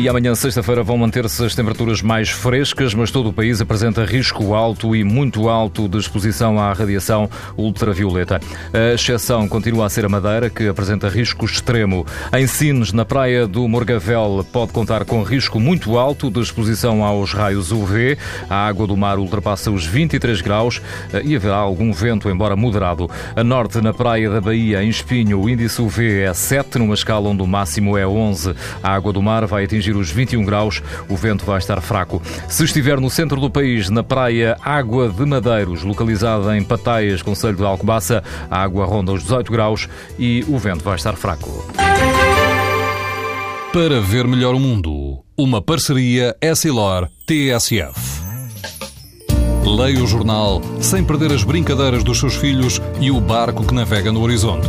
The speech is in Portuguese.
E amanhã, sexta-feira, vão manter-se as temperaturas mais frescas, mas todo o país apresenta risco alto e muito alto de exposição à radiação ultravioleta. A exceção continua a ser a Madeira, que apresenta risco extremo. Em Sines, na praia do Morgavel, pode contar com risco muito alto de exposição aos raios UV. A água do mar ultrapassa os 23 graus eh, e haverá algum vento, embora moderado. A norte, na praia da Bahia, em Espinho, o índice UV é 7, numa escala onde o máximo é 11. A água do mar vai atingir atingir os 21 graus, o vento vai estar fraco. Se estiver no centro do país, na praia Água de Madeiros, localizada em Pataias, Conselho de Alcobaça, a água ronda os 18 graus e o vento vai estar fraco. Para ver melhor o mundo, uma parceria Essilor-TSF. Leia o jornal sem perder as brincadeiras dos seus filhos e o barco que navega no horizonte.